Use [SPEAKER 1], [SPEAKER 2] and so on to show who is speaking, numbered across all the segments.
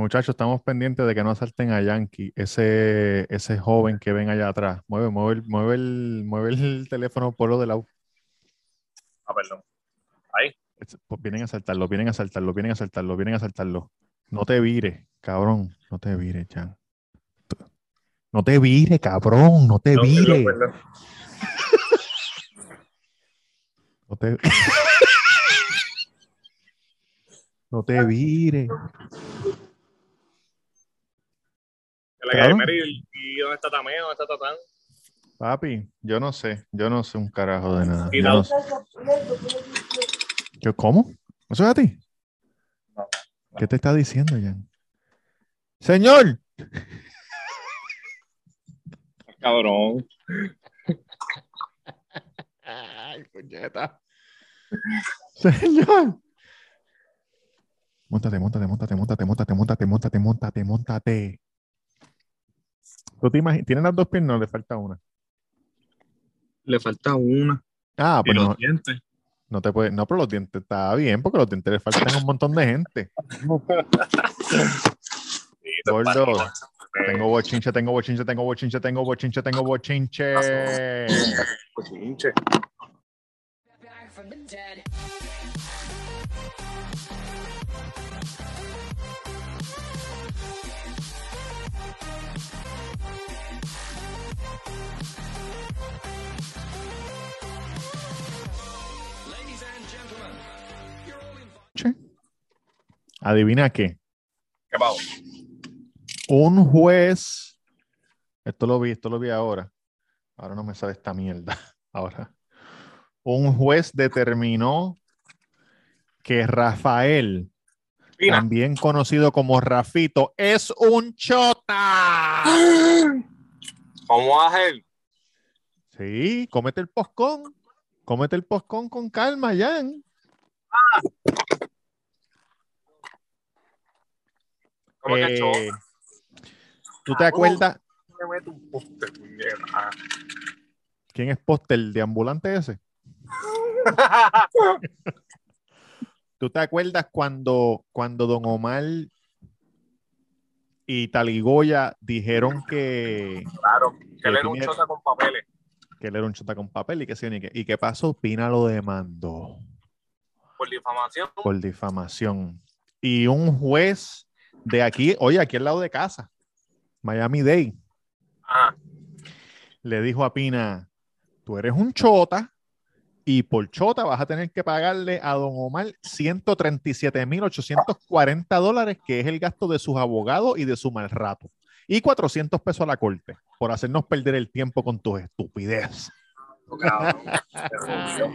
[SPEAKER 1] Muchachos, estamos pendientes de que no asalten a Yankee, ese, ese joven que ven allá atrás. Mueve, mueve, el, mueve, el, mueve el teléfono por lo de lado.
[SPEAKER 2] Ah, perdón. Ahí.
[SPEAKER 1] Es- pues Vienen a asaltarlo, vienen a asaltarlo, vienen a asaltarlo, vienen a asaltarlo. No te vires, cabrón. No te vires, Jan. No te vires, cabrón. No te
[SPEAKER 2] No,
[SPEAKER 1] vires.
[SPEAKER 2] perdón, perdón.
[SPEAKER 1] No te... no te vires.
[SPEAKER 2] La
[SPEAKER 1] Claro.
[SPEAKER 2] calle Mary, ¿y dónde está Tameo? ¿Dónde está Tatán?
[SPEAKER 1] Papi, yo no sé. Yo no sé un carajo de nada.
[SPEAKER 2] Y
[SPEAKER 1] Yo no sé. ¿Yo cómo? ¿Eso es a ti?
[SPEAKER 2] No.
[SPEAKER 1] ¿Qué te está diciendo, Jan? Señor.
[SPEAKER 2] Cabrón.
[SPEAKER 1] Ay, puñeta. Señor. Móntate, móntate, móntate, móntate, móntate, móntate, móntate, móntate, móntate. ¿Tú te imaginas? ¿Tienes las dos piernas o le falta una?
[SPEAKER 2] Le falta una.
[SPEAKER 1] Ah,
[SPEAKER 2] y
[SPEAKER 1] pues
[SPEAKER 2] los
[SPEAKER 1] no,
[SPEAKER 2] dientes.
[SPEAKER 1] no te puede, no, pero los dientes está bien, porque los dientes le faltan a un montón de gente. Gordo. Tengo bochinche, tengo bochinche, tengo bochinche, tengo bochinche, tengo bochinche.
[SPEAKER 2] Cochinche.
[SPEAKER 1] Adivina qué.
[SPEAKER 2] ¿Qué pavo?
[SPEAKER 1] Un juez, esto lo vi, esto lo vi ahora. Ahora no me sabe esta mierda. Ahora. Un juez determinó que Rafael, también conocido como Rafito, es un chota.
[SPEAKER 2] ¿Cómo va a ser?
[SPEAKER 1] Sí, cómete el poscón. Cómete el poscón con calma, Jan.
[SPEAKER 2] ¿Cómo que
[SPEAKER 1] Eh? ¿Tú te acuerdas
[SPEAKER 2] Me meto un poste, puñeta.
[SPEAKER 1] quién es póster de ambulante ese? ¿Tú te acuerdas cuando, cuando Don Omar y Taligoya dijeron que,
[SPEAKER 2] Claro, que
[SPEAKER 1] Que
[SPEAKER 2] él era un chota con papeles.
[SPEAKER 1] que él era un chota con papel y que sí, y que, y qué pasó? Pina lo demandó
[SPEAKER 2] Por difamación.
[SPEAKER 1] por difamación. Y un juez de aquí, oye, aquí al lado de casa, Miami Dade,
[SPEAKER 2] Ah,
[SPEAKER 1] le dijo a Pina, tú eres un chota y por chota vas a tener que pagarle a Don Omar 137.840 dólares, que es el gasto de sus abogados y de su mal rato. Y 400 pesos a la corte por hacernos perder el tiempo con tus estupideces.
[SPEAKER 2] jodió.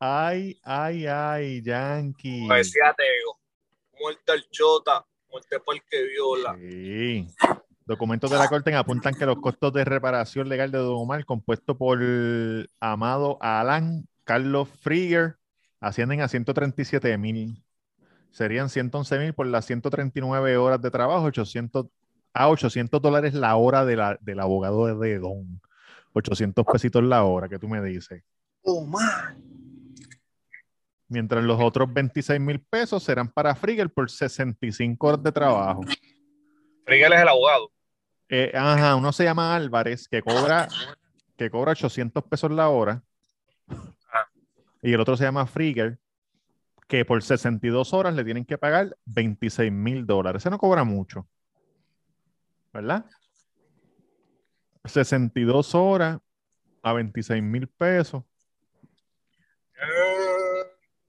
[SPEAKER 1] Ay, ay, ay, Yankee.
[SPEAKER 2] Como decía Teo, muerte al chota, muerte por el que viola.
[SPEAKER 1] Sí. Documentos de la corte apuntan que los costos de reparación legal de Don Omar, compuesto por Amado Alan Carlos Frieger, ascienden a 137 mil. Serían 111 mil por las 139 horas de trabajo, 800 a 800 dólares la hora de la- del abogado de Don. 800 pesitos la hora, que tú me dices.
[SPEAKER 2] Oh, man.
[SPEAKER 1] Mientras los otros 26 mil pesos serán para Frieger por 65 horas de trabajo.
[SPEAKER 2] Friguel es el abogado.
[SPEAKER 1] Eh, ajá, uno se llama Álvarez, que cobra, que cobra 800 pesos la hora.
[SPEAKER 2] Ah.
[SPEAKER 1] Y el otro se llama Frieger, que por 62 horas le tienen que pagar 26 mil dólares. Ese no cobra mucho. ¿Verdad? 62 horas a 26 mil pesos.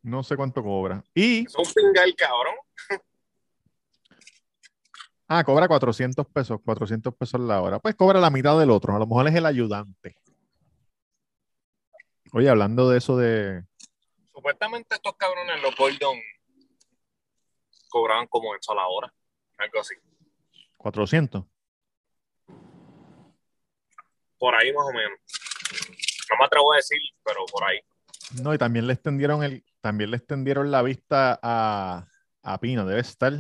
[SPEAKER 1] No sé cuánto cobra. Y,
[SPEAKER 2] Es un pingal, cabrón.
[SPEAKER 1] ah, cobra 400 pesos, 400 pesos la hora. Pues cobra la mitad del otro. A lo mejor es el ayudante. Oye, hablando de eso de,
[SPEAKER 2] Supuestamente estos cabrones, los Gordon, cobraban como eso a la hora. Algo así.
[SPEAKER 1] 400.
[SPEAKER 2] Por ahí más o menos. No me atrevo a decir, pero por ahí.
[SPEAKER 1] No, y también le extendieron el, también le extendieron la vista a, a Pina. Debe estar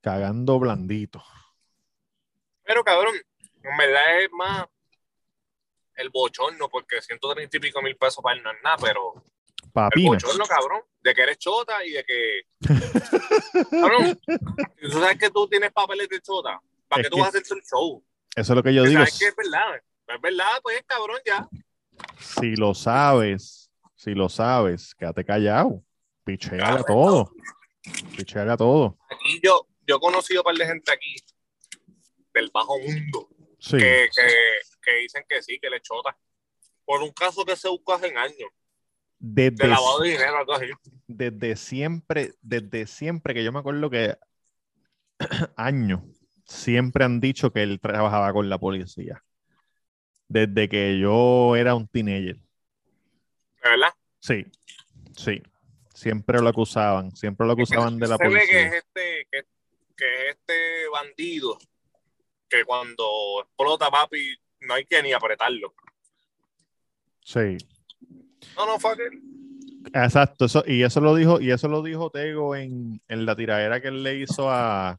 [SPEAKER 1] cagando blandito.
[SPEAKER 2] Pero cabrón, en verdad es más el bochorno, porque 130 y pico mil pesos para él no es nada, pero
[SPEAKER 1] Pa'
[SPEAKER 2] el bochorno, cabrón. de que eres chota y de que. Cabrón, tú sabes que tú tienes papeles de chota. ¿Para
[SPEAKER 1] Es
[SPEAKER 2] qué tú
[SPEAKER 1] que-
[SPEAKER 2] vas a hacer el show?
[SPEAKER 1] Eso es lo que yo digo.
[SPEAKER 2] sabes que es verdad. Es verdad, pues cabrón, ya.
[SPEAKER 1] Si lo sabes, si lo sabes, quédate callado. Picheale a todo. Picheale a todo.
[SPEAKER 2] Aquí yo, yo he conocido un par de gente aquí del bajo mundo
[SPEAKER 1] Sí.
[SPEAKER 2] que, que, que dicen que sí, que le chota. Por un caso que se buscó hace años, de lavado de dinero, algo así.
[SPEAKER 1] desde siempre, desde siempre que yo me acuerdo que años, siempre han dicho que él trabajaba con la policía. Desde que yo era un teenager.
[SPEAKER 2] ¿De verdad?
[SPEAKER 1] Sí, sí. Siempre lo acusaban, siempre lo acusaban de la
[SPEAKER 2] Se ve que es
[SPEAKER 1] policía.
[SPEAKER 2] este, que, que es este bandido que cuando explota, papi, no hay que ni apretarlo.
[SPEAKER 1] Sí.
[SPEAKER 2] No, no, fuck it.
[SPEAKER 1] Exacto, eso, y eso lo dijo, y eso lo dijo Tego en, en la tiradera que él le hizo a,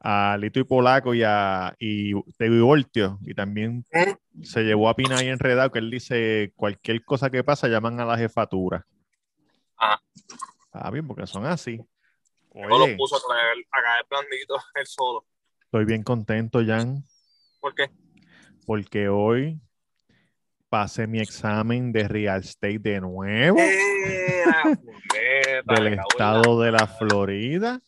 [SPEAKER 1] a Lito y Polaco y a y Voltio, y también
[SPEAKER 2] ¿Mm?
[SPEAKER 1] se llevó a Pina ahí enredado, que él dice cualquier cosa que pasa llaman a la jefatura.
[SPEAKER 2] Ajá.
[SPEAKER 1] Ah, bien, porque son así.
[SPEAKER 2] No
[SPEAKER 1] Oye,
[SPEAKER 2] lo puso a caer, a caer blandito él solo.
[SPEAKER 1] estoy bien contento, Jan,
[SPEAKER 2] ¿Por qué?
[SPEAKER 1] porque hoy pasé mi examen de real estate de nuevo
[SPEAKER 2] Era, puñeta,
[SPEAKER 1] del
[SPEAKER 2] la-
[SPEAKER 1] estado de la Florida.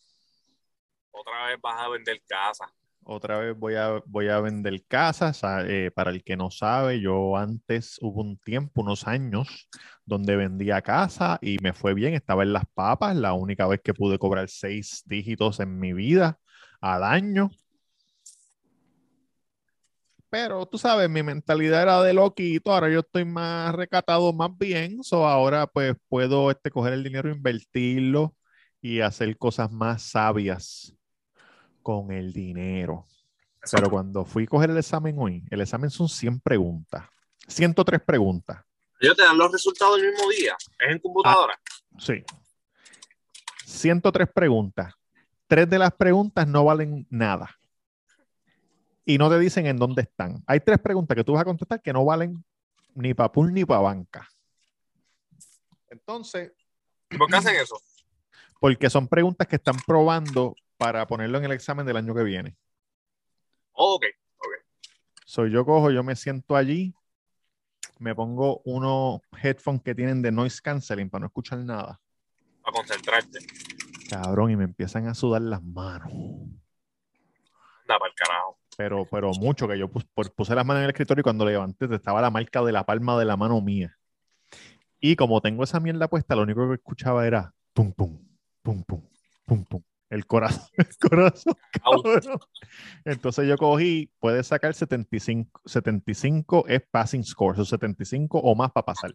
[SPEAKER 2] Otra vez vas a vender casa.
[SPEAKER 1] Otra vez voy a, voy a vender casas. ah, eh, para el que no sabe, yo antes hubo un tiempo, unos años, donde vendía casa y me fue bien. Estaba en las papas, la única vez que pude cobrar seis dígitos en mi vida al año. Pero tú sabes, mi mentalidad era de loquito, ahora yo estoy más recatado, más bien. So ahora pues puedo este, coger el dinero, invertirlo y hacer cosas más sabias con el dinero. Pero cuando fui a coger el examen hoy, el examen son 100 preguntas. 103 preguntas.
[SPEAKER 2] Ellos te dan los resultados el mismo día. Es en computadora.
[SPEAKER 1] Sí. 103 preguntas. Tres de las preguntas no valen nada. Y no te dicen en dónde están. Hay tres preguntas que tú vas a contestar que no valen ni para pool ni para banca. Entonces,
[SPEAKER 2] ¿Y por qué hacen eso?
[SPEAKER 1] porque son preguntas que están probando para ponerlo en el examen del año que viene.
[SPEAKER 2] Oh, ok.
[SPEAKER 1] Soy yo cojo, yo me siento allí, me pongo unos headphones que tienen de noise canceling para no escuchar nada.
[SPEAKER 2] Para concentrarte.
[SPEAKER 1] Cabrón, y me empiezan a sudar las manos.
[SPEAKER 2] Anda para el carajo.
[SPEAKER 1] Pero, pero mucho, que yo pus- puse las manos en el escritorio y cuando levanté estaba la marca de la palma de la mano mía. Y como tengo esa mierda puesta, lo único que escuchaba era pum, pum, pum, pum, pum, pum. El corazón, el corazón, cabrón. Entonces yo cogí, puedes sacar 75, 75 es passing score, son 75 o más para pasar.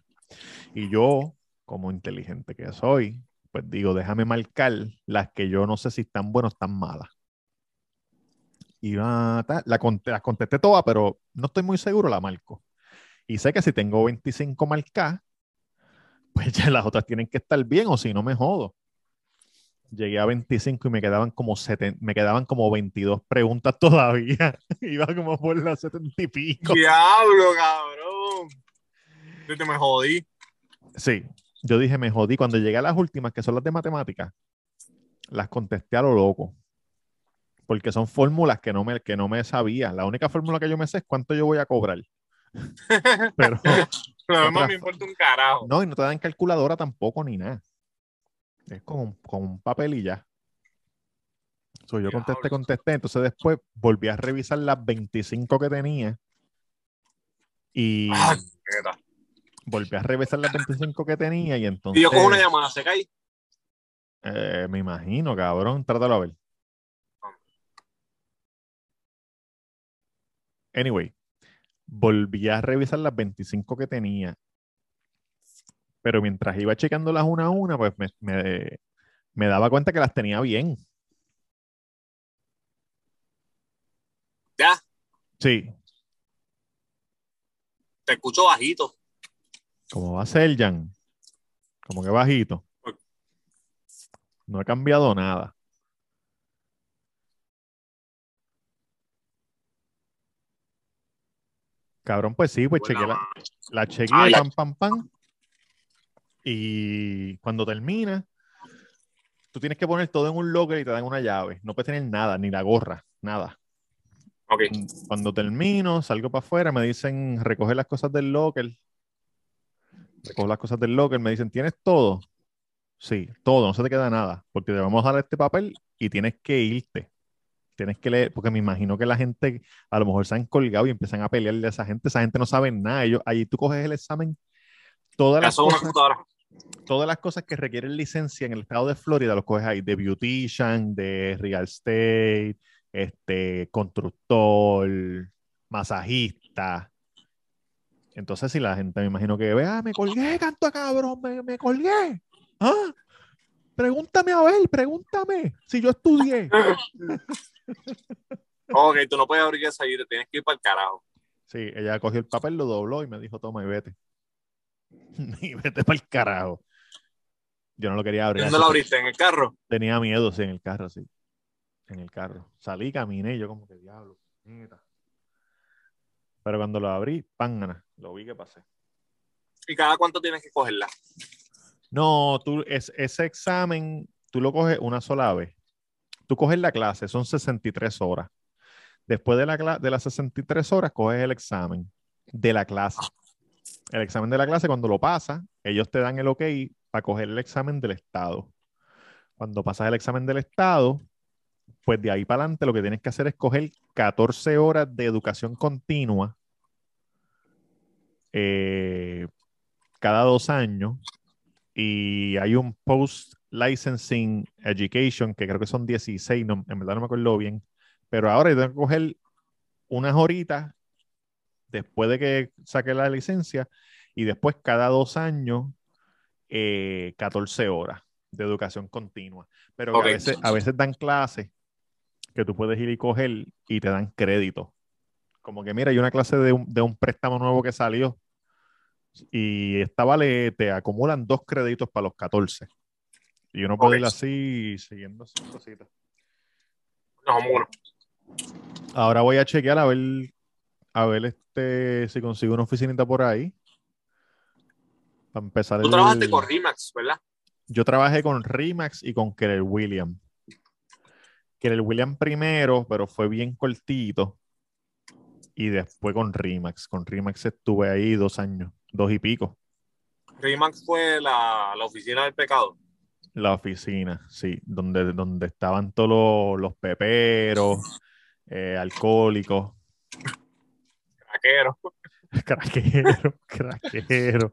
[SPEAKER 1] Y yo, como inteligente que soy, pues digo, déjame marcar las que yo no sé si están buenas o están malas. Y va, ta, la, las contesté todas, pero no estoy muy seguro, la marco. Y sé que si tengo 25 marcadas, pues ya las otras tienen que estar bien, o si no me jodo. Llegué a 25 y me quedaban como, seten- me quedaban como 22 preguntas todavía. Iba como por las 70 y pico.
[SPEAKER 2] Diablo, cabrón. Yo te me jodí.
[SPEAKER 1] Sí, yo dije, me jodí. Cuando llegué a las últimas, que son las de matemáticas, las contesté a lo loco. Porque son fórmulas que no me, que no me sabía. La única fórmula que yo me sé es cuánto yo voy a cobrar. Pero
[SPEAKER 2] Lo demás me importa un carajo.
[SPEAKER 1] no, y no te dan calculadora tampoco ni nada. Es con, un- con un papel y ya. So, yo contesté, contesté. Entonces después volví a revisar las 25 que tenía. Y
[SPEAKER 2] Ah,
[SPEAKER 1] volví a revisar las 25 que tenía. Y entonces.
[SPEAKER 2] Y yo cojo una llamada, se cae.
[SPEAKER 1] Eh, me imagino, cabrón. Trátalo a ver. Anyway, volví a revisar las 25 que tenía. Pero mientras iba checándolas una a una, pues me, me- me daba cuenta que las tenía bien.
[SPEAKER 2] Ya,
[SPEAKER 1] Sí.
[SPEAKER 2] te escucho bajito.
[SPEAKER 1] ¿Cómo va a ser, Jan? Como que bajito. No he cambiado nada. Cabrón, pues sí, pues chequé la, la chequeé,
[SPEAKER 2] Ay.
[SPEAKER 1] pam, pam, pam. Y cuando termina, tú tienes que poner todo en un locker y te dan una llave. No puedes tener nada, ni la gorra, nada.
[SPEAKER 2] Ok.
[SPEAKER 1] Cuando termino, salgo para afuera, me dicen recoger las cosas del locker. Recojo las cosas del locker, me dicen, ¿tienes todo? Sí, todo, no se te queda nada, porque te vamos a dar este papel y tienes que irte. Tienes que leer, porque me imagino que la gente a lo mejor se han colgado y empiezan a pelearle a esa gente. Esa gente no sabe nada. Ellos, allí tú coges el examen. Todas las, cosas. Todas las cosas que requieren licencia en el estado de Florida los coges ahí. De beautician, de real estate, este, constructor, masajista. Entonces, si la gente me imagino que ve, ah, me colgué, canto cabrón, me, me colgué. Ah, pregúntame a ver, pregúntame si yo estudié.
[SPEAKER 2] Ok, tú no puedes abrir esa te tienes que ir para el carajo.
[SPEAKER 1] Sí, ella cogió el papel, lo dobló y me dijo, toma y vete. y vete para el carajo. Yo no lo quería abrir.
[SPEAKER 2] ¿Dónde lo abriste? ¿En el carro?
[SPEAKER 1] Tenía miedo, sí, en el carro, sí. En el carro. Salí, caminé, y yo como que diablo. puñeta". Pero cuando lo abrí, pángana, lo vi que pasé.
[SPEAKER 2] ¿Y cada cuánto tienes que cogerla?
[SPEAKER 1] No, tú, es, ese examen, tú lo coges una sola vez. Tú coges la clase, son 63 horas. Después de, la, de las 63 horas, coges el examen de la clase. El examen de la clase, cuando lo pasas, ellos te dan el ok para coger el examen del Estado. Cuando pasas el examen del Estado, pues de ahí para adelante lo que tienes que hacer es coger 14 horas de educación continua eh, cada dos años y hay un post licensing education que creo que son 16, no, en verdad no me acuerdo bien, pero ahora yo tengo que coger unas horitas después de que saque la licencia y después cada dos años eh, 14 horas de educación continua. Pero a, veces, a veces dan clases que tú puedes ir y coger y te dan crédito. Como que mira, hay una clase de un, de un préstamo nuevo que salió y esta vale, te acumulan dos créditos para los 14. Y uno puede
[SPEAKER 2] Ok.
[SPEAKER 1] ir así siguiendo esas cositas.
[SPEAKER 2] No, uno.
[SPEAKER 1] Ahora voy a chequear a ver, a ver este, si consigo una oficinita por ahí. Para empezar
[SPEAKER 2] Tú
[SPEAKER 1] el-
[SPEAKER 2] trabajaste con Rimax, ¿verdad?
[SPEAKER 1] Yo trabajé con Rimax y con Keller William. Keller William primero, pero fue bien cortito. Y después con Rimax. Con Rimax estuve ahí dos años, dos y pico.
[SPEAKER 2] Rimax fue la, la oficina del pecado.
[SPEAKER 1] La oficina, sí, donde, donde estaban todos los, los peperos, eh, alcohólicos,
[SPEAKER 2] Craquero.
[SPEAKER 1] craqueros, craqueros,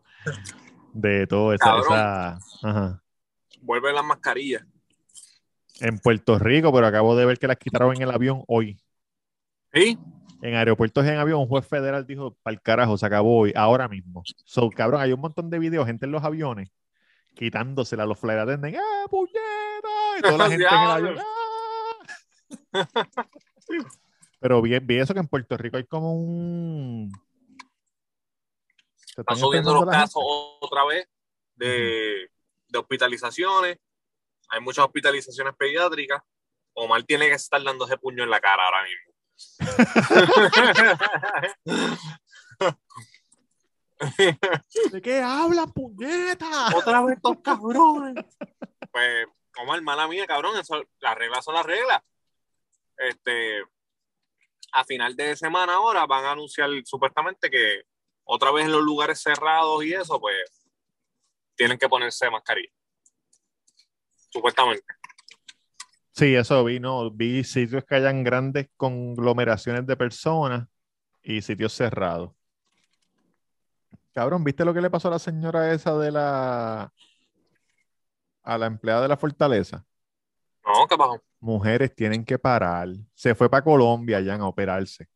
[SPEAKER 1] de todo esa,
[SPEAKER 2] Cabrón.
[SPEAKER 1] esa- ajá.
[SPEAKER 2] Vuelve las mascarillas.
[SPEAKER 1] En Puerto Rico, pero acabo de ver que las quitaron en el avión hoy.
[SPEAKER 2] ¿Sí?
[SPEAKER 1] En aeropuertos en avión, un juez federal dijo, para el carajo, se acabó hoy, ahora mismo. So, cabrón, hay un montón de videos, gente en los aviones, quitándosela a los flight attendants, ¡ah, puñeta! Y toda la gente en el avión, ¡ah! Pero vi, vi eso que en Puerto Rico hay como un...
[SPEAKER 2] Están subiendo los casos
[SPEAKER 1] gente.
[SPEAKER 2] otra vez de, de hospitalizaciones. Hay muchas hospitalizaciones pediátricas. Omar tiene que estar dando ese puño en la cara ahora mismo.
[SPEAKER 1] ¿De qué hablan, puñeta?
[SPEAKER 2] Otra vez estos cabrones. Pues, Omar, mala mía, cabrón. Eso, las reglas son las reglas. Este, a final de semana ahora van a anunciar supuestamente que otra vez en los lugares cerrados y eso, pues, tienen que ponerse mascarilla. Supuestamente.
[SPEAKER 1] Sí, eso vi, no, vi sitios que hayan grandes conglomeraciones de personas y sitios cerrados. Cabrón, ¿viste lo que le pasó a la señora esa de la a la empleada de la fortaleza?
[SPEAKER 2] No, ¿qué pasó?
[SPEAKER 1] Mujeres tienen que parar. Se fue para Colombia ya a operarse.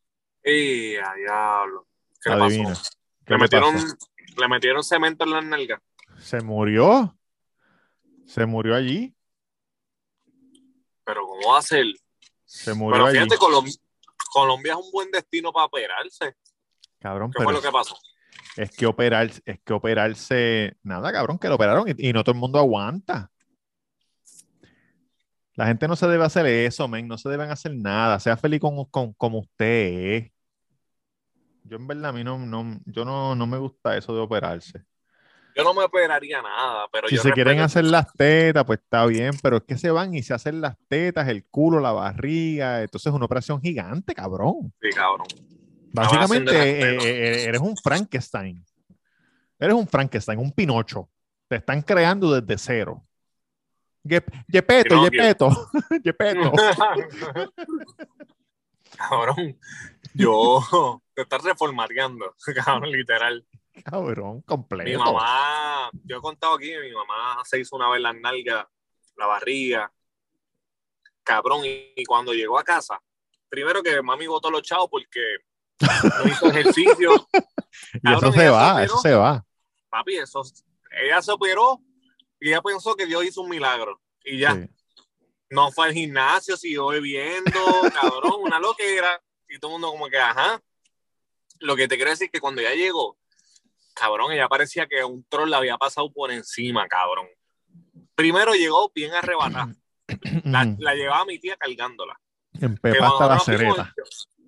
[SPEAKER 2] ¡Y a diablo! ¿Qué le
[SPEAKER 1] Adivina.
[SPEAKER 2] pasó?
[SPEAKER 1] ¿Qué
[SPEAKER 2] Le metieron,
[SPEAKER 1] pasó?
[SPEAKER 2] le metieron cemento en las nalgas.
[SPEAKER 1] Se murió. Se murió allí.
[SPEAKER 2] Pero ¿cómo va a ser?
[SPEAKER 1] Se murió
[SPEAKER 2] Pero
[SPEAKER 1] allí.
[SPEAKER 2] fíjate, Colom- Colombia es un buen destino para operarse.
[SPEAKER 1] Cabrón,
[SPEAKER 2] ¿Qué
[SPEAKER 1] pero
[SPEAKER 2] fue lo que pasó?
[SPEAKER 1] es que operar, es que operarse, nada, cabrón, que lo operaron y, y no todo el mundo aguanta. La gente no se debe hacer eso, men, no se deben hacer nada. Sea feliz con, con- como usted es. Yo en verdad a mí no, no- yo no, no me gusta eso de operarse.
[SPEAKER 2] Yo no me operaría nada, pero
[SPEAKER 1] Si
[SPEAKER 2] yo
[SPEAKER 1] se quieren hacer las tetas, pues está bien, pero es que se van y se hacen las tetas, el culo, la barriga, entonces es una operación gigante, cabrón.
[SPEAKER 2] Sí, cabrón.
[SPEAKER 1] Básicamente eh, eh, eres un Frankenstein. Eres un Frankenstein, un Pinocho. Te están creando desde cero. Ye- Yepeto. Yepeto, Yepeto.
[SPEAKER 2] cabrón, yo te estás reformateando, cabrón, literal.
[SPEAKER 1] Cabrón,
[SPEAKER 2] Mi
[SPEAKER 1] completo.
[SPEAKER 2] mamá, yo he contado aquí, mi mamá se hizo una vez las nalgas, la barriga, cabrón, y, y cuando llegó a casa, primero que mami botó los chavos porque no hizo ejercicio,
[SPEAKER 1] Y eso se va,
[SPEAKER 2] se
[SPEAKER 1] eso
[SPEAKER 2] operó.
[SPEAKER 1] se va.
[SPEAKER 2] papi, eso, ella se operó ella pensó que Dios hizo un milagro y ya,
[SPEAKER 1] Sí.
[SPEAKER 2] no fue al gimnasio, siguió bebiendo, cabrón, una loquera. Y todo el mundo como que, ajá. Lo que te quiero decir es que cuando ella llegó, cabrón, ella parecía que un troll la había pasado por encima, cabrón. Primero llegó bien arrebatada. La, la llevaba mi tía cargándola.
[SPEAKER 1] En
[SPEAKER 2] Que
[SPEAKER 1] Pepa
[SPEAKER 2] cuando
[SPEAKER 1] hasta la
[SPEAKER 2] fuimos,
[SPEAKER 1] cereta.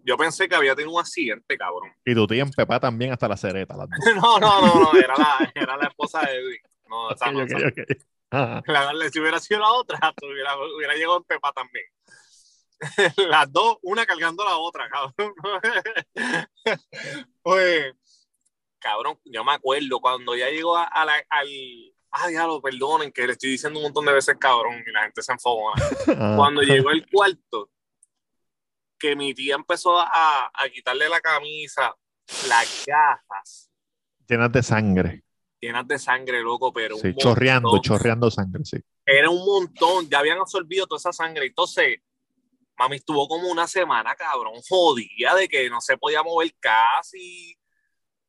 [SPEAKER 2] yo, pensé que había tenido un accidente, cabrón.
[SPEAKER 1] Y tu tía en Pepa también hasta la cereta. Las dos.
[SPEAKER 2] No, no, no, no, era la, era la esposa de Edwin. No, esa no,
[SPEAKER 1] Ok,
[SPEAKER 2] esa
[SPEAKER 1] ok, ok. Ajá.
[SPEAKER 2] La- si hubiera sido la otra, hubiera, hubiera llegado en Pepa también. Las dos, una cargando la otra, cabrón. Oye, cabrón, yo me acuerdo cuando ya llegó a, a la, al. Ay, ya lo perdonen, que le estoy diciendo un montón de veces cabrón y la gente se enfogona.
[SPEAKER 1] Ajá.
[SPEAKER 2] Cuando llegó al cuarto, que mi tía empezó a, a quitarle la camisa, las gafas
[SPEAKER 1] Llenas de sangre.
[SPEAKER 2] Llenas de sangre, loco, pero. un
[SPEAKER 1] Sí, chorreando,
[SPEAKER 2] montón.
[SPEAKER 1] chorreando sangre, sí.
[SPEAKER 2] era un montón, ya habían absorbido toda esa sangre. Entonces, mami estuvo como una semana, cabrón, jodida de que no se podía mover casi.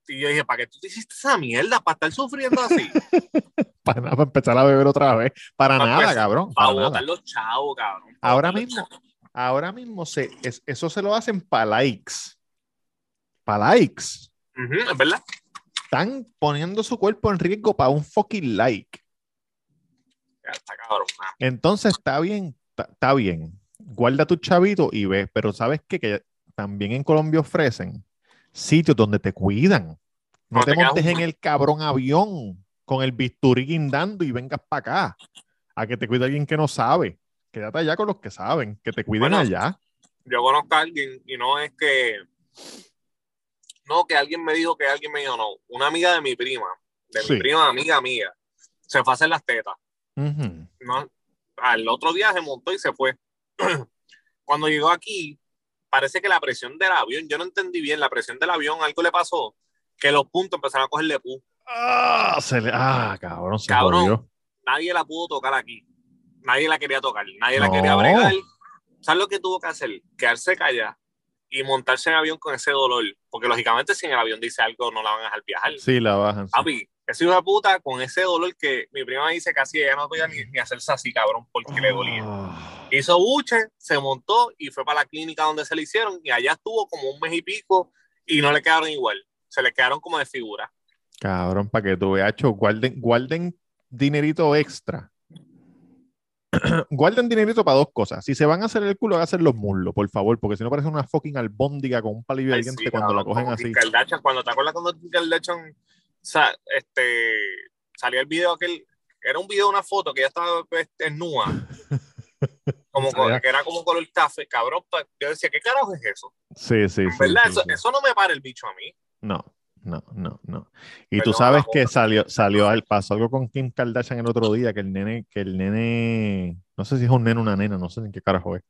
[SPEAKER 2] Y yo dije, ¿para qué tú te hiciste esa mierda? ¿Para estar sufriendo así?
[SPEAKER 1] Para, empezar a beber otra vez. Para
[SPEAKER 2] Para
[SPEAKER 1] nada,
[SPEAKER 2] empezar-
[SPEAKER 1] cabrón.
[SPEAKER 2] Para
[SPEAKER 1] Para nada.
[SPEAKER 2] botar los chavos, cabrón.
[SPEAKER 1] Ahora mismo,
[SPEAKER 2] chavos.
[SPEAKER 1] ahora mismo se, es- eso se lo hacen para likes. Para likes.
[SPEAKER 2] Ujú, es verdad.
[SPEAKER 1] Están poniendo su cuerpo en riesgo para un fucking like.
[SPEAKER 2] Ya está, cabrón.
[SPEAKER 1] Entonces está bien, está, bien. Guarda tu chavito y ve. Pero ¿sabes qué? Que también en Colombia ofrecen sitios donde te cuidan. No
[SPEAKER 2] No
[SPEAKER 1] te montes
[SPEAKER 2] un-
[SPEAKER 1] en el cabrón avión con el bisturí guindando y vengas para acá. A que te cuide alguien que no sabe. Quédate allá con los que saben. Que te cuiden
[SPEAKER 2] Bueno,
[SPEAKER 1] allá.
[SPEAKER 2] Yo conozco a alguien y no es que. No, que alguien me dijo que alguien me dijo, no. Una amiga de mi prima, de
[SPEAKER 1] Sí.
[SPEAKER 2] mi prima, amiga mía, se fue a hacer las tetas. No, al otro día se montó y se fue. Cuando llegó aquí, parece que la presión del avión, yo no entendí bien, la presión del avión, algo le pasó, que los puntos empezaron a cogerle pu.
[SPEAKER 1] Ah, se le- ah, cabrón, se
[SPEAKER 2] Cabrón. Nadie la pudo tocar aquí. Nadie la quería tocar, nadie la quería bregar. ¿Sabes lo que tuvo que hacer? Quedarse callada y montarse en avión con ese dolor. Porque lógicamente si en el avión dice algo no la van a dejar viajar.
[SPEAKER 1] Sí, la bajan. sí.
[SPEAKER 2] Papi, ese hijo de puta con ese dolor que mi prima dice casi ella no podía ni, ni hacerse así, cabrón, porque le dolía.
[SPEAKER 1] Ah.
[SPEAKER 2] hizo buche, se montó y fue para la clínica donde se le hicieron y allá estuvo como un mes y pico y no le quedaron igual, se le quedaron como de figura.
[SPEAKER 1] Cabrón, para que tú veas, guarden, guarden dinerito extra. guarden dinerito para dos cosas. Si se van a hacer el culo, hagan los muslos, por favor, porque si no parece una fucking albóndiga con un palillo de diente
[SPEAKER 2] sí,
[SPEAKER 1] cuando la cogen
[SPEAKER 2] como
[SPEAKER 1] así.
[SPEAKER 2] Kardashian, cuando te acuerdas cuando Kim Kardashian sa- este, salió el video aquel, era un video, una foto que ella estaba este, desnuda, como con-
[SPEAKER 1] Sabía.
[SPEAKER 2] que era como color café, cabrón, yo decía, ¿qué carajo es eso?
[SPEAKER 1] Sí, sí,
[SPEAKER 2] En
[SPEAKER 1] sí,
[SPEAKER 2] ¿Verdad?
[SPEAKER 1] sí,
[SPEAKER 2] eso,
[SPEAKER 1] sí.
[SPEAKER 2] eso no me para el bicho a mí.
[SPEAKER 1] No, no, no, no. Y tú sabes que salió, salió al pasó algo con Kim Kardashian el otro día, que el nene, que el nene, no sé si es un nene o una nena, no sé en qué carajo es.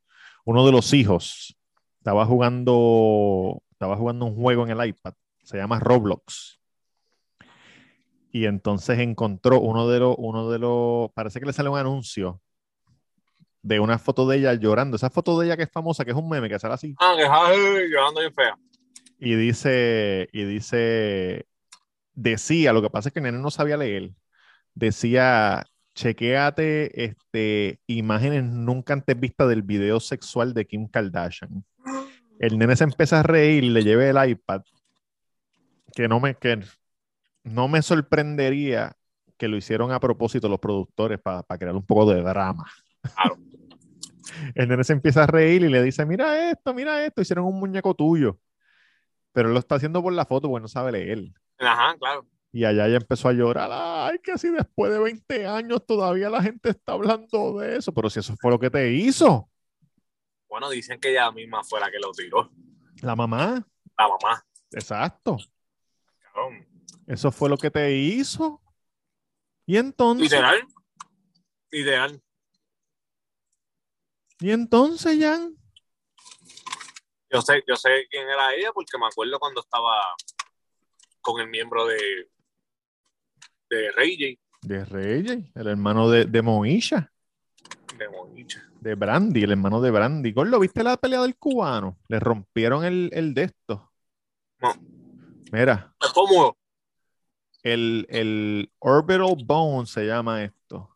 [SPEAKER 1] Uno de los hijos estaba jugando, estaba jugando un juego en el iPad, se llama Roblox. Y entonces encontró uno de los, uno de los, parece que le sale un anuncio de una foto de ella llorando. Esa foto de ella que es famosa, que es un meme que sale así.
[SPEAKER 2] Ah, que ay, llorando bien fea.
[SPEAKER 1] Y dice, y dice, decía, lo que pasa es que el nene no sabía leer. Decía, chequéate este, imágenes nunca antes vistas del video sexual de Kim Kardashian. El nene se empieza a reír le llevé el iPad. Que no me, que no me sorprendería que lo hicieron a propósito los productores para crear un poco de drama.
[SPEAKER 2] Claro.
[SPEAKER 1] El nene se empieza a reír y le dice, mira esto, mira esto, hicieron un muñeco tuyo. Pero él lo está haciendo por la foto porque no sabe leer.
[SPEAKER 2] Ajá, claro.
[SPEAKER 1] Y allá ya empezó a llorar. Ay, que así después de 20 años todavía la gente está hablando de eso. Pero si eso fue lo que te hizo.
[SPEAKER 2] Bueno, dicen que ella misma fue la que lo tiró.
[SPEAKER 1] La mamá.
[SPEAKER 2] La mamá.
[SPEAKER 1] Exacto.
[SPEAKER 2] cabrón.
[SPEAKER 1] Eso fue lo que te hizo. Y entonces.
[SPEAKER 2] Literal. Ideal.
[SPEAKER 1] Y entonces, Jan.
[SPEAKER 2] Yo sé, yo sé quién era ella porque me acuerdo cuando estaba con el miembro de, de Ray J,
[SPEAKER 1] De Reyes, el hermano de, de Moisha.
[SPEAKER 2] de Monicha.
[SPEAKER 1] De Brandy, el hermano de Brandy. Gordo, ¿viste la pelea del cubano? Le rompieron el, el de esto.
[SPEAKER 2] No.
[SPEAKER 1] Mira,
[SPEAKER 2] Es cómodo.
[SPEAKER 1] el, el orbital bone se llama esto.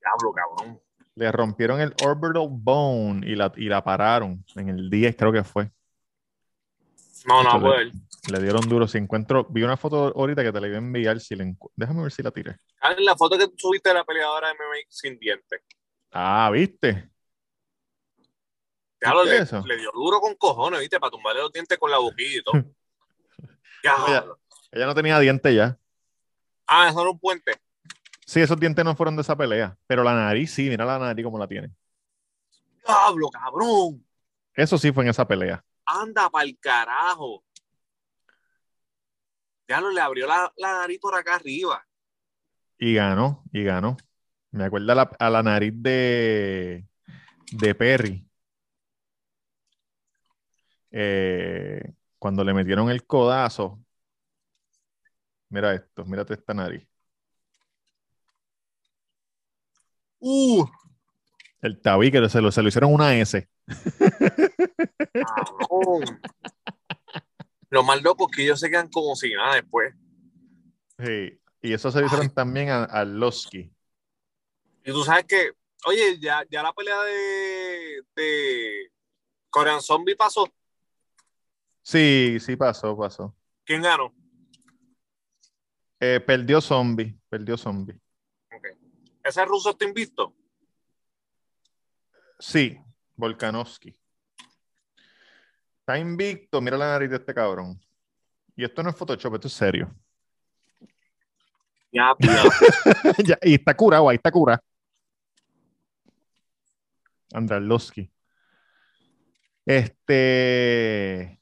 [SPEAKER 2] Diablo, cabrón.
[SPEAKER 1] Le rompieron el orbital bone y la, y la pararon en el 10, creo que fue.
[SPEAKER 2] No, no,
[SPEAKER 1] le-. Le dieron duro. Si encuentro, vi una foto ahorita que te la iba a enviar. Si encu- Déjame ver si la tiré.
[SPEAKER 2] Ah, la foto que tú subiste de la peleadora de MMA sin dientes.
[SPEAKER 1] Ah, ¿viste? ¿Viste
[SPEAKER 2] le,
[SPEAKER 1] eso?
[SPEAKER 2] le dio duro con cojones, ¿viste? Para tumbarle los dientes con la boquilla y todo. Diablo.
[SPEAKER 1] Ella no tenía dientes ya.
[SPEAKER 2] Ah, eso era un puente.
[SPEAKER 1] Sí, esos dientes no fueron de esa pelea. Pero la nariz, sí, mira la nariz como la tiene.
[SPEAKER 2] Diablo, cabrón.
[SPEAKER 1] Eso sí fue en esa pelea.
[SPEAKER 2] Anda pa'l carajo. Diablo, le abrió la, la nariz por acá arriba.
[SPEAKER 1] Y ganó, y ganó. Me acuerda a la, a la nariz de, de Perry. Eh, cuando le metieron el codazo. Mira esto, mírate esta nariz.
[SPEAKER 2] Uh,
[SPEAKER 1] El tabique se lo, se lo hicieron una S.
[SPEAKER 2] Lo más loco es que ellos se quedan como si nada después.
[SPEAKER 1] Sí, Y eso se lo hicieron también a, a Losky.
[SPEAKER 2] Y tú sabes que, oye, ya, ya la pelea de, de Korean Zombie pasó.
[SPEAKER 1] Sí, sí pasó, pasó.
[SPEAKER 2] ¿Quién ganó?
[SPEAKER 1] Eh, perdió Zombie, perdió Zombie.
[SPEAKER 2] ¿Ese ruso está invicto?
[SPEAKER 1] Sí, Volkanovski. Está invicto, mira la nariz de este cabrón. Y esto no es Photoshop, esto es serio.
[SPEAKER 2] Ya, ya.
[SPEAKER 1] Y está curado, ahí está curado. Andralowski. Este.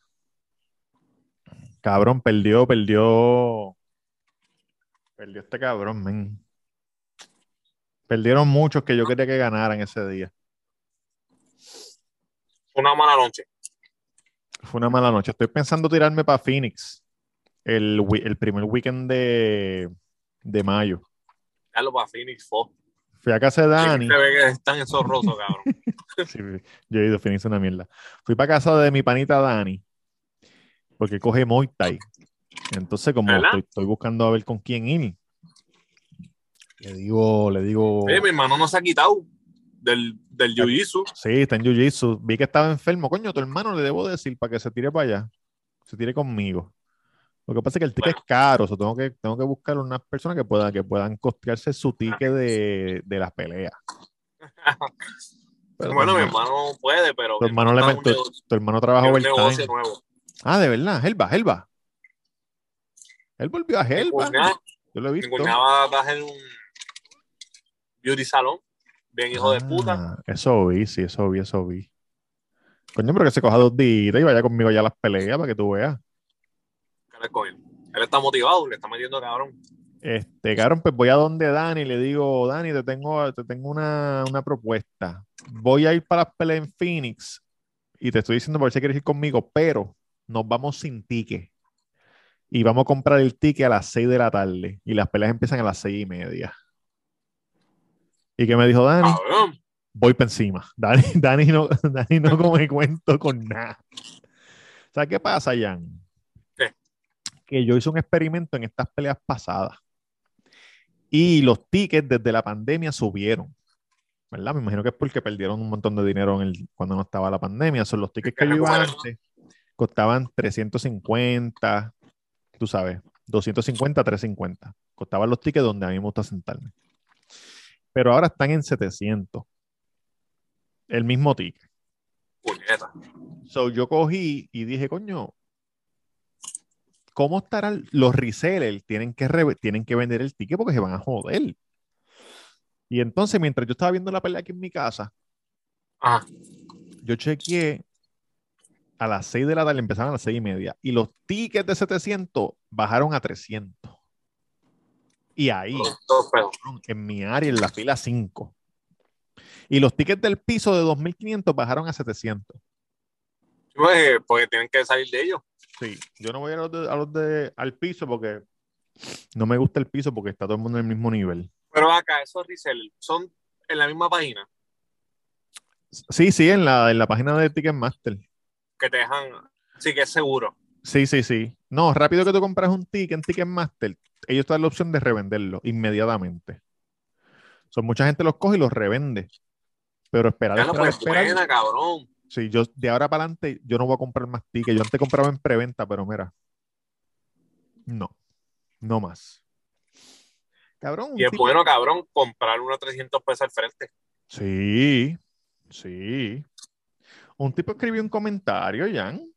[SPEAKER 1] Cabrón, perdió, perdió. Perdió este cabrón, men. Perdieron muchos que yo quería que ganaran ese día.
[SPEAKER 2] Una mala noche.
[SPEAKER 1] Fue una mala noche. Estoy pensando tirarme para Phoenix el, el primer weekend de, de mayo.
[SPEAKER 2] Para Phoenix fue.
[SPEAKER 1] Fui a casa de Dani.
[SPEAKER 2] Se ve que están esos rosos, cabrón.
[SPEAKER 1] Sí, yo he ido a Phoenix una mierda. Fui para casa de mi panita Dani, porque coge Muay Thai. Entonces, como estoy buscando a ver con quién ir, le digo, le digo,
[SPEAKER 2] Oye, mi hermano no se ha quitado del, del Jiu-Jitsu.
[SPEAKER 1] sí, está en Jiu-Jitsu. Vi que estaba enfermo. Coño, tu hermano le debo decir para que se tire para allá. Se tire conmigo. Lo que pasa es que el ticket
[SPEAKER 2] Bueno.
[SPEAKER 1] es caro. o sea, tengo, que, tengo que buscar unas personas que puedan, que puedan costearse su ticket de, de las peleas. Pero tu
[SPEAKER 2] bueno, mi
[SPEAKER 1] hermano-
[SPEAKER 2] hermano puede, pero.
[SPEAKER 1] tu
[SPEAKER 2] mi
[SPEAKER 1] hermano le
[SPEAKER 2] negocio-
[SPEAKER 1] Tu hermano trabaja
[SPEAKER 2] un negocio nuevo.
[SPEAKER 1] Ah, de verdad, él va, él volvió a Helva. Yo lo he visto.
[SPEAKER 2] va a un beauty salón. Bien, hijo de puta.
[SPEAKER 1] Ah, Eso vi, sí, eso vi, eso vi. Coño, pero que se coja dos días y vaya conmigo ya a las peleas para que tú veas.
[SPEAKER 2] ¿Qué le con él? Él está motivado, le está metiendo cabrón.
[SPEAKER 1] Este, cabrón, pues voy a donde Dani y le digo, Dani, te tengo, te tengo una, una propuesta. Voy a ir para las peleas en Phoenix y te estoy diciendo por si quieres ir conmigo, pero nos vamos sin ticket. Y vamos a comprar el ticket a las 6 de la tarde y las peleas empiezan a las seis y media. ¿Y qué me dijo Dani?
[SPEAKER 2] Cabrón.
[SPEAKER 1] voy para encima. Dani, Dani no, Dani no come cuento con nada. ¿Sabes qué pasa, Jan?
[SPEAKER 2] ¿Qué?
[SPEAKER 1] Que yo hice un experimento en estas peleas pasadas y los tickets desde la pandemia subieron. ¿Verdad? Me imagino que es porque perdieron un montón de dinero en el, cuando no estaba la pandemia. Son los tickets que yo iba antes costaban 350, tú sabes, 250, 350. Costaban los tickets donde a mí me gusta sentarme. Pero ahora están en 700 el mismo ticket.
[SPEAKER 2] Puñeta.
[SPEAKER 1] So yo cogí y dije, coño, ¿cómo estarán los resellers? Tienen que, re- tienen que vender el ticket porque se van a joder. Y entonces, mientras yo estaba viendo la pelea aquí en mi casa,
[SPEAKER 2] Ajá.
[SPEAKER 1] yo chequeé a las 6 de la tarde, empezaron a las 6 y media, y los tickets de 700 bajaron a 300. Y ahí, en mi área, en la fila 5. Y los tickets del piso de 2.500 bajaron a 700.
[SPEAKER 2] Pues, porque tienen que salir de ellos.
[SPEAKER 1] Sí, yo no voy a, los de- a los de, al piso porque no me gusta el piso porque está todo el mundo en el mismo nivel.
[SPEAKER 2] Pero acá, esos resellers son en la misma página
[SPEAKER 1] Sí, sí, en la, en la página de Ticketmaster.
[SPEAKER 2] que te dejan. Sí, que es seguro.
[SPEAKER 1] Sí, sí, sí. No, rápido que tú compras un ticket en Ticketmaster, ellos te dan la opción de revenderlo inmediatamente. Son mucha gente los coge y los revende. Pero esperar,
[SPEAKER 2] no
[SPEAKER 1] esperar,
[SPEAKER 2] pues
[SPEAKER 1] esperar.
[SPEAKER 2] buena, cabrón.
[SPEAKER 1] Sí, yo de ahora para adelante yo no voy a comprar más tickets. Yo antes compraba en preventa, pero mira. No. No más. Cabrón.
[SPEAKER 2] Y es bueno, cabrón, comprar unos 300 pesos al frente.
[SPEAKER 1] Sí, sí. Un tipo escribió un comentario, Jan.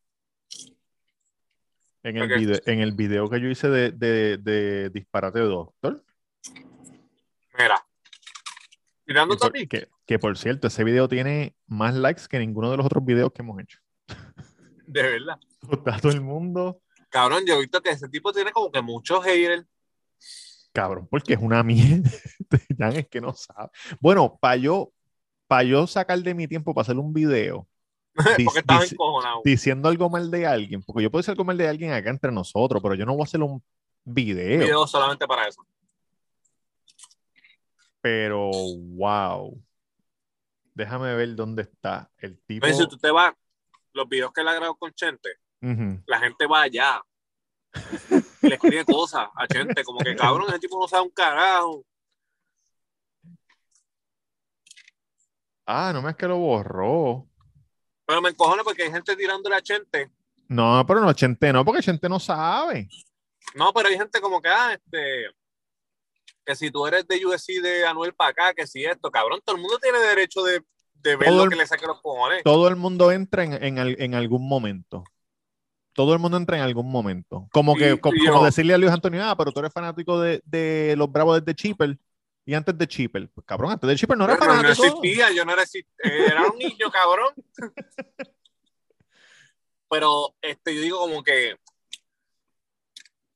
[SPEAKER 1] En el,
[SPEAKER 2] Ok.
[SPEAKER 1] vide- en el video que yo hice de, de, de Disparate Doctor.
[SPEAKER 2] Mira.
[SPEAKER 1] Que por,
[SPEAKER 2] ti.
[SPEAKER 1] que- que, por cierto, ese video tiene más likes que ninguno de los otros videos que hemos hecho.
[SPEAKER 2] De verdad.
[SPEAKER 1] Está todo el mundo,
[SPEAKER 2] Cabrón, yo he visto que ese tipo tiene como que muchos haters.
[SPEAKER 1] cabrón, porque es una mierda. Es que no sabe. Bueno, para yo, para yo sacar de mi tiempo para hacer un video
[SPEAKER 2] porque encojonado.
[SPEAKER 1] diciendo algo mal de alguien, porque yo puedo decir algo mal de alguien acá entre nosotros, pero yo no voy a hacer un video.
[SPEAKER 2] video solamente para eso.
[SPEAKER 1] Pero, wow. Déjame ver dónde está el tipo.
[SPEAKER 2] Pero si tú te vas, los videos que él ha grabado con Chente, la gente va allá. Y le escribe cosas a Chente, como que cabrón, ese tipo no sabe un carajo.
[SPEAKER 1] Ah, no me es que lo borró.
[SPEAKER 2] Pero me encojona porque hay gente tirándole a Chente.
[SPEAKER 1] No, pero no, Chente no, porque Chente no sabe.
[SPEAKER 2] No, pero hay gente como que, ah, este, que si tú eres de USC de Anuel para acá, que si esto, cabrón, todo el mundo tiene derecho de, de ver
[SPEAKER 1] Todo
[SPEAKER 2] lo
[SPEAKER 1] el-
[SPEAKER 2] que le saque los cojones.
[SPEAKER 1] Todo el mundo entra en, en en algún momento. Todo el mundo entra en algún momento. Como que, co-
[SPEAKER 2] y
[SPEAKER 1] como,
[SPEAKER 2] yo-
[SPEAKER 1] decirle a Luis Antonio, ah, pero tú eres fanático de, de los Bravos desde Chipper y antes de Chipper. Pues cabrón, antes de Chipper no era
[SPEAKER 2] No, no, no
[SPEAKER 1] fanático.
[SPEAKER 2] existía, yo no era era un niño, cabrón. Pero este, yo digo como que,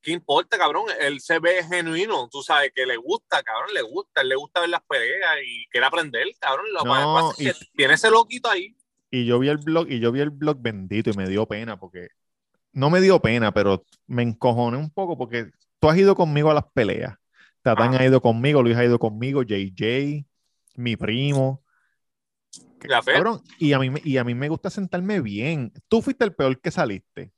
[SPEAKER 2] ¿qué importa, cabrón? Él se ve genuino, tú sabes, que le gusta, cabrón, le gusta, él le gusta ver las peleas y quiere aprender, cabrón. Lo
[SPEAKER 1] No,
[SPEAKER 2] pasa es que tiene ese loquito ahí.
[SPEAKER 1] Y yo vi el blog, y yo vi el blog bendito y me dio pena porque no me dio pena, pero me encojoné un poco porque tú has ido conmigo a las peleas. Tatán
[SPEAKER 2] Ah.
[SPEAKER 1] ha ido conmigo, Luis ha ido conmigo, JJ, mi primo. Que-
[SPEAKER 2] La
[SPEAKER 1] cabrón, y a mí me, y a mí me gusta sentarme bien. Tú fuiste el peor que saliste.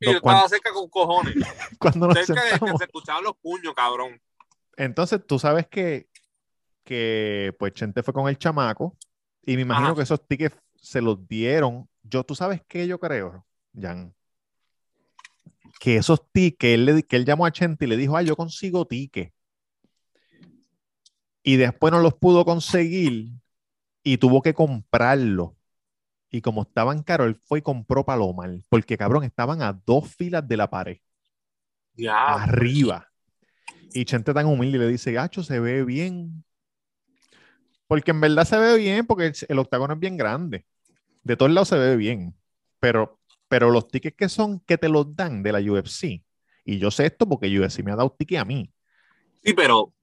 [SPEAKER 1] No,
[SPEAKER 2] yo estaba cerca con cojones,
[SPEAKER 1] cuando nos
[SPEAKER 2] cerca de que
[SPEAKER 1] sentamos.
[SPEAKER 2] se escuchaban los puños, cabrón.
[SPEAKER 1] Entonces, tú sabes que, que pues Chente fue con el chamaco y me imagino
[SPEAKER 2] Ajá.
[SPEAKER 1] que esos tickets se los dieron. Yo, tú sabes qué yo creo, Jan. Que esos tickets, él, le- que él llamó a Chente y le dijo, ah, yo consigo tickets. Y después no los pudo conseguir y tuvo que comprarlo. Y como estaban caros, él fue y compró Palomar. Porque, cabrón, estaban a dos filas de la pared
[SPEAKER 2] Ya.
[SPEAKER 1] arriba. Y Chente tan humilde le dice, Gacho, se ve bien. Porque en verdad se ve bien, porque el, el octágono es bien grande. De todos lados se ve bien. Pero, pero los tickets que son, que te los dan de la UFC. Y yo sé esto porque UFC me ha dado ticket a mí.
[SPEAKER 2] Sí, pero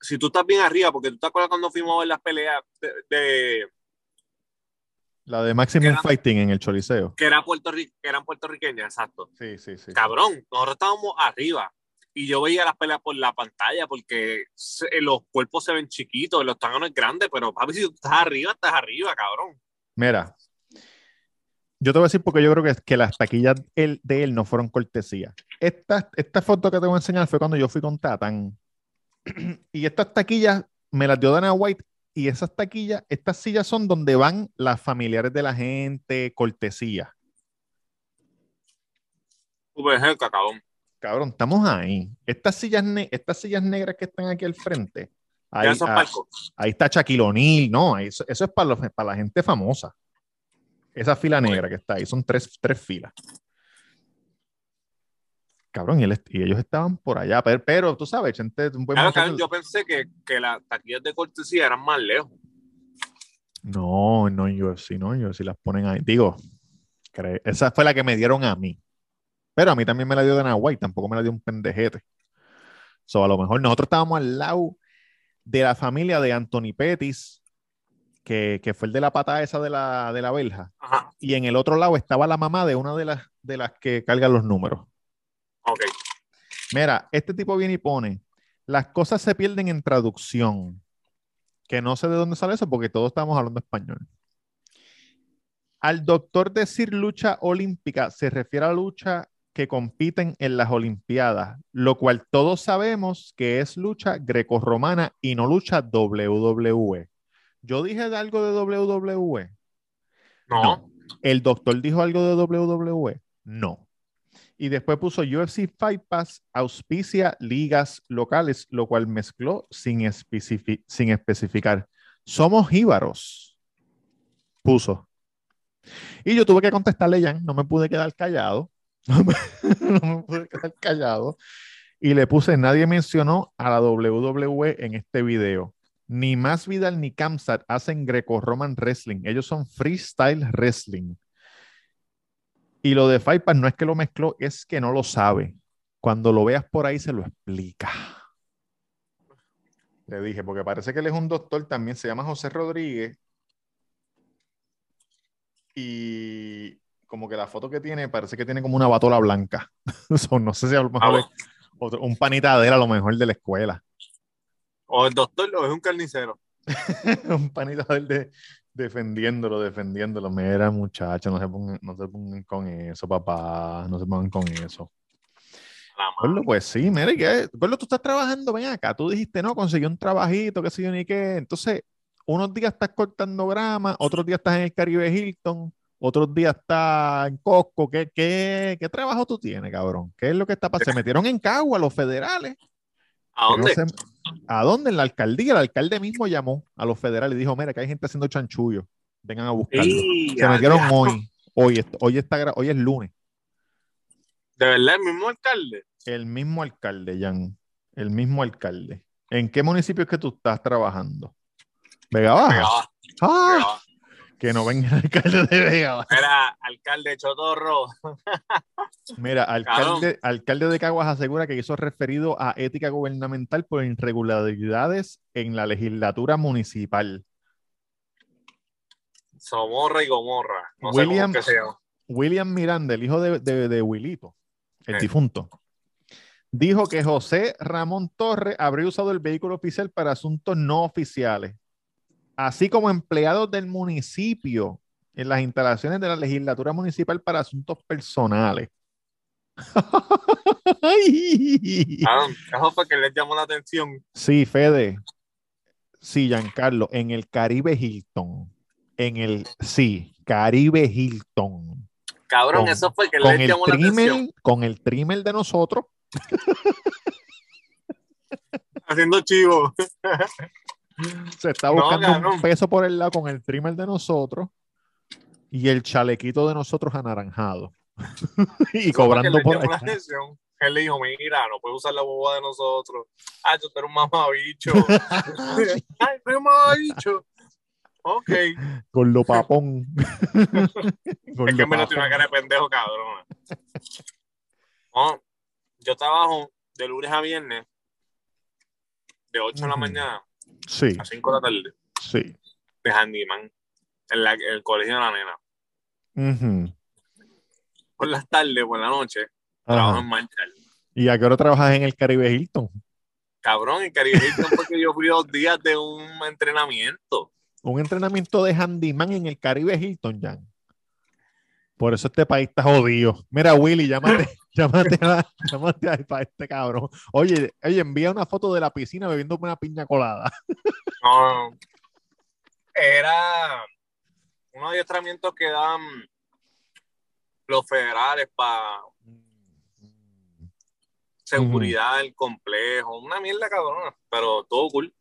[SPEAKER 2] si tú estás bien arriba, porque tú te acuerdas cuando fuimos a ver las peleas de, de-
[SPEAKER 1] La de Maximum Fighting en el Choliseo.
[SPEAKER 2] que, era Puerto que eran puertorriqueñas, exacto.
[SPEAKER 1] Sí, sí, sí.
[SPEAKER 2] Cabrón, nosotros estábamos arriba y yo veía las peleas por la pantalla porque se- los cuerpos se ven chiquitos, los octágonos grandes, pero papi, si tú estás arriba, estás arriba, cabrón.
[SPEAKER 1] Mira, yo te voy a decir porque yo creo que, que las taquillas él- de él no fueron cortesía. Esta, esta foto que te voy a enseñar fue cuando yo fui con Tatán. y estas taquillas me las dio Dana White. Y esas taquillas, estas sillas son donde van las familiares de la gente, cortesía.
[SPEAKER 2] Cerca, cabrón.
[SPEAKER 1] Cabrón, estamos ahí. Estas sillas, ne- estas sillas negras que están aquí al frente. Ahí, ah, ahí está Shaquille O'Neal, no, eso, eso es para, los- para la gente famosa. Esa fila negra que está ahí, son tres, tres filas. Cabrón, y, él est- y ellos estaban por allá. Pero, pero tú sabes, gente, un buen
[SPEAKER 2] Claro, cabrón, yo pensé que, que las taquillas de cortesía eran más lejos.
[SPEAKER 1] No, no en UFC, no en UFC las ponen ahí. Digo, esa fue la que me dieron a mí. Pero a mí también me la dio Dana White, tampoco me la dio un pendejete. So, a lo mejor nosotros estábamos al lado de la familia de Anthony Pettis, que, que fue el de la pata esa de la, de la verja.
[SPEAKER 2] Ajá,
[SPEAKER 1] Y en el otro lado estaba la mamá de una de las, de las que cargan los números.
[SPEAKER 2] Ok.
[SPEAKER 1] Mira, este tipo viene y pone, las cosas se pierden en traducción, que no sé de dónde sale eso porque todos estamos hablando español. Al doctor decir lucha olímpica se refiere a lucha que compiten en las Olimpiadas, lo cual todos sabemos que es lucha grecorromana y no lucha WWE. Yo dije algo de WWE.
[SPEAKER 2] No,
[SPEAKER 1] No. ¿El doctor dijo algo de WWE? No. Y después puso UFC Fight Pass auspicia ligas locales, lo cual mezcló sin, especifi- sin especificar. Somos jíbaros. Puso. Y yo tuve que contestarle ya, no me pude quedar callado. No me, no me pude quedar callado. Y le puse, nadie mencionó a la WWE en este video. Ni Más Vidal ni Kamsat hacen Greco-Roman Wrestling. Ellos son Freestyle Wrestling. Y lo de Fight Pass no es que lo mezcló, es que no lo sabe. Cuando lo veas por ahí se lo explica. Le dije, porque parece que él es un doctor, también se llama José Rodríguez. Y como que la foto que tiene parece que tiene como una batola blanca. So, no sé si a lo mejor
[SPEAKER 2] Ah,
[SPEAKER 1] es otro- un panita de él, a lo mejor de la escuela.
[SPEAKER 2] o el doctor o es un carnicero.
[SPEAKER 1] un panita de él de- defendiéndolo, defendiéndolo. Mira, muchachos, no se pongan, no se pongan con eso, papá. No se pongan con eso. Gordo, pues sí, mira, ¿y ¿qué? Gordo, tú estás trabajando, ven acá. Tú dijiste, no, conseguí un trabajito, qué sé yo ni qué. Entonces, unos días estás cortando grama, otros días estás en el Caribe Hilton, otros días estás en Costco. ¿Qué, qué, qué trabajo tú tienes, cabrón? ¿Qué es lo que está pasando? Se metieron en Cagua los federales.
[SPEAKER 2] ¿A
[SPEAKER 1] que no
[SPEAKER 2] dónde?
[SPEAKER 1] ¿A dónde? En la alcaldía. El alcalde mismo llamó a los federales y dijo, mira, que hay gente haciendo chanchullo. Vengan a buscarlo. Se metieron hoy. Hoy, hoy, está, hoy es lunes.
[SPEAKER 2] De verdad, el mismo alcalde.
[SPEAKER 1] El mismo alcalde, Jan. El mismo alcalde. ¿En qué municipio es que tú estás trabajando? Vega Baja.
[SPEAKER 2] Pegaba,
[SPEAKER 1] ¡Ah! Que no venga el alcalde de Vega.
[SPEAKER 2] Era alcalde Chotorro.
[SPEAKER 1] Mira, alcalde, alcalde de Caguas asegura que hizo referido a ética gubernamental por irregularidades en la legislatura municipal.
[SPEAKER 2] Somorra y Gomorra. No sé
[SPEAKER 1] William-
[SPEAKER 2] cómo se llama.
[SPEAKER 1] William Miranda, el hijo de, de, de Wilito, el
[SPEAKER 2] Eh.
[SPEAKER 1] difunto, dijo que José Ramón Torres habría usado el vehículo oficial para asuntos no oficiales, así como empleados del municipio en las instalaciones de la legislatura municipal para asuntos personales.
[SPEAKER 2] Ah, eso fue que les llamó la atención.
[SPEAKER 1] Sí, Fede. Sí, Giancarlo, en el Caribe Hilton. En el, sí, Caribe Hilton.
[SPEAKER 2] Cabrón,
[SPEAKER 1] Con-
[SPEAKER 2] eso fue que les
[SPEAKER 1] el
[SPEAKER 2] llamó la atención.
[SPEAKER 1] con el trimmer de nosotros.
[SPEAKER 2] Haciendo chivo.
[SPEAKER 1] Se está
[SPEAKER 2] No,
[SPEAKER 1] buscando un peso por el lado con el trimmer de nosotros y el chalequito de nosotros anaranjado. y cobrando por.
[SPEAKER 2] Él le dijo, mira, no puedes usar la boba de nosotros. Ah, yo eres un mamabicho. Ay, pero un mamabicho. Ok.
[SPEAKER 1] Con lo papón. Con
[SPEAKER 2] Es que me lo tiene una cara de pendejo, cabrón. No, yo trabajo de lunes a viernes, de 8 de la mañana
[SPEAKER 1] Sí,
[SPEAKER 2] a 5 de la tarde,
[SPEAKER 1] sí.
[SPEAKER 2] de handyman, en, la- en el colegio de la nena.
[SPEAKER 1] Ujú.
[SPEAKER 2] Por las tardes, por la noche,
[SPEAKER 1] Ajá.
[SPEAKER 2] trabajo en Marshall.
[SPEAKER 1] ¿Y a qué hora trabajas en el Caribe Hilton?
[SPEAKER 2] Cabrón, en Caribe Hilton porque yo fui dos días de un entrenamiento.
[SPEAKER 1] Un entrenamiento de handyman en el Caribe Hilton, Jan. Por eso este país está jodido. Mira, Willy, llámate, llámate, a, llámate a, para este cabrón. Oye, oye, envía una foto de la piscina bebiendo una piña colada.
[SPEAKER 2] No, era unos adiestramientos que dan los federales para seguridad del complejo. Una mierda cabrona, pero todo cool.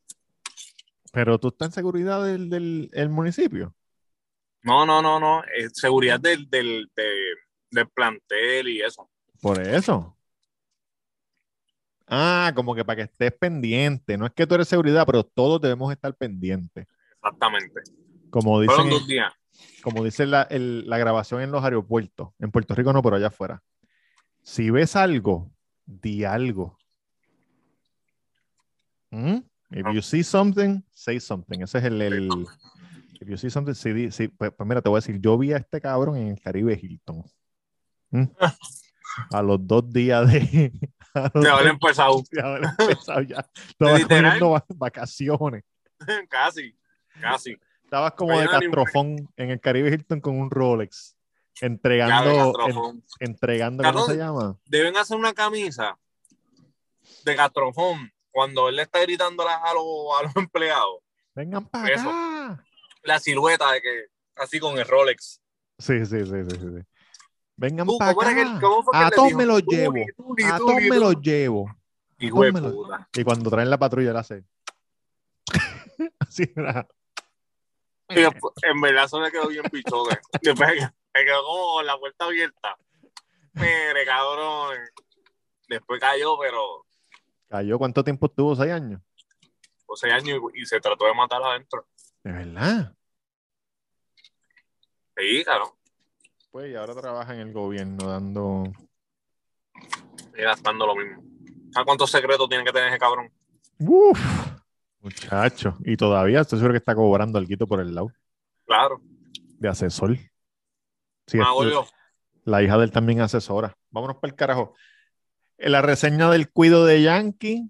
[SPEAKER 1] Pero tú estás en seguridad del, del el municipio.
[SPEAKER 2] No, no, no, no. eh, seguridad del, del, de- del plantel y eso.
[SPEAKER 1] Por eso. Ah, como que para que estés pendiente. No es que tú eres seguridad, pero todos debemos estar pendientes.
[SPEAKER 2] Exactamente.
[SPEAKER 1] Como
[SPEAKER 2] Fueron
[SPEAKER 1] dicen,
[SPEAKER 2] dos días.
[SPEAKER 1] como dice la, el- la grabación en los aeropuertos. En Puerto Rico no, pero allá afuera. Si ves algo, di algo. ¿Mm? If you see something, say something. Ese es el. el if you see something, sí, di- sí. Pues, pues mira, te voy a decir, yo vi a este cabrón en el Caribe Hilton. ¿Mm? A los dos días de.
[SPEAKER 2] De haber empezado.
[SPEAKER 1] de haber empezado ya. Estabas cogiendo va- vacaciones.
[SPEAKER 2] casi, casi.
[SPEAKER 1] Estabas como
[SPEAKER 2] Vaya
[SPEAKER 1] de castrofón en el Caribe Hilton con un Rolex. Entregando, en- entregando, ¿cómo se llama?
[SPEAKER 2] Deben hacer una camisa de gastrofón cuando él le está gritando a, los, a los empleados.
[SPEAKER 1] Vengan para
[SPEAKER 2] Eso.
[SPEAKER 1] acá.
[SPEAKER 2] La silueta de que, así con el Rolex.
[SPEAKER 1] Sí, sí, sí, sí, sí. Vengan
[SPEAKER 2] Tú,
[SPEAKER 1] para
[SPEAKER 2] ¿cómo era que-
[SPEAKER 1] acá. A todos me los
[SPEAKER 2] Tú, ni
[SPEAKER 1] llevo.
[SPEAKER 2] tú, ni
[SPEAKER 1] A todos me los llevo. Y cuando traen la patrulla, la hace. Así era.
[SPEAKER 2] En verdad eso le quedó bien pichote. Después me quedó como con la puerta abierta. Mire, cabrón. Después cayó, pero
[SPEAKER 1] Cayó, ¿cuánto tiempo estuvo? ¿Seis años?
[SPEAKER 2] por seis años y, y se trató de matar adentro.
[SPEAKER 1] De verdad.
[SPEAKER 2] Sí, claro.
[SPEAKER 1] Pues y ahora trabaja en el gobierno dando.
[SPEAKER 2] Y gastando lo mismo. ¿Sabes cuántos secretos tiene que tener ese cabrón?
[SPEAKER 1] Uf, muchacho. Y todavía estoy seguro que está cobrando algo por el lado
[SPEAKER 2] Claro.
[SPEAKER 1] de asesor. Sí,
[SPEAKER 2] Ah,
[SPEAKER 1] es- la hija de él también asesora. Vámonos para el carajo. En la reseña del cuido de Yankee.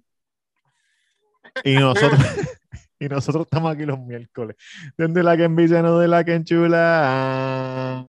[SPEAKER 1] Y nosotros, y nosotros estamos aquí los miércoles. Desde la que envicia, no de la que enchula.